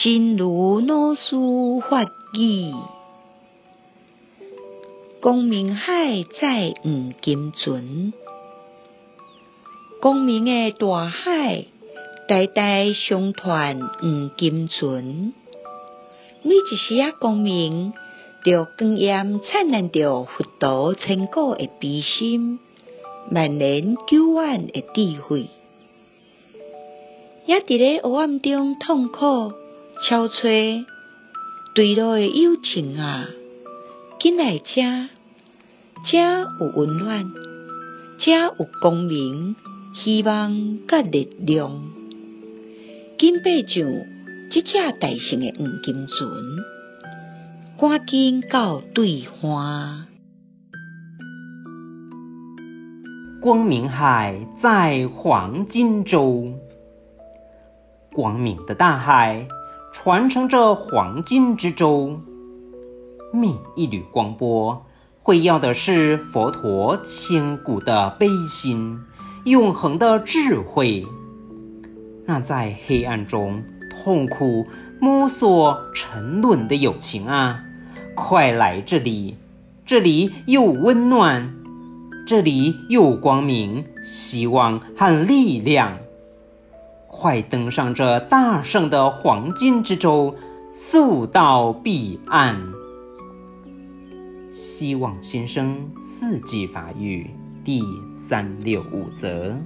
真如老师法语，光明海在黄金船，光明的大海，代代相传黄金船。每一丝仔光明，就光艳灿烂着佛陀千古的悲心，万年久远的智慧。也伫咧黑暗中痛苦。憔悴坠落的友情啊，紧来这，这有温暖，这有光明，希望甲力量，紧爬上这只大型的黄金船，赶紧到对岸。光明海在黄金舟，光明的大海。传承着黄金之舟，每一缕光波辉耀的是佛陀千古的悲心，永恒的智慧。那在黑暗中痛苦摸索沉沦的友情啊，快来这里，这里有温暖，这里有光明、希望和力量。快登上这大圣的黄金之舟，速到彼岸。希望新生四季法语第三六五则。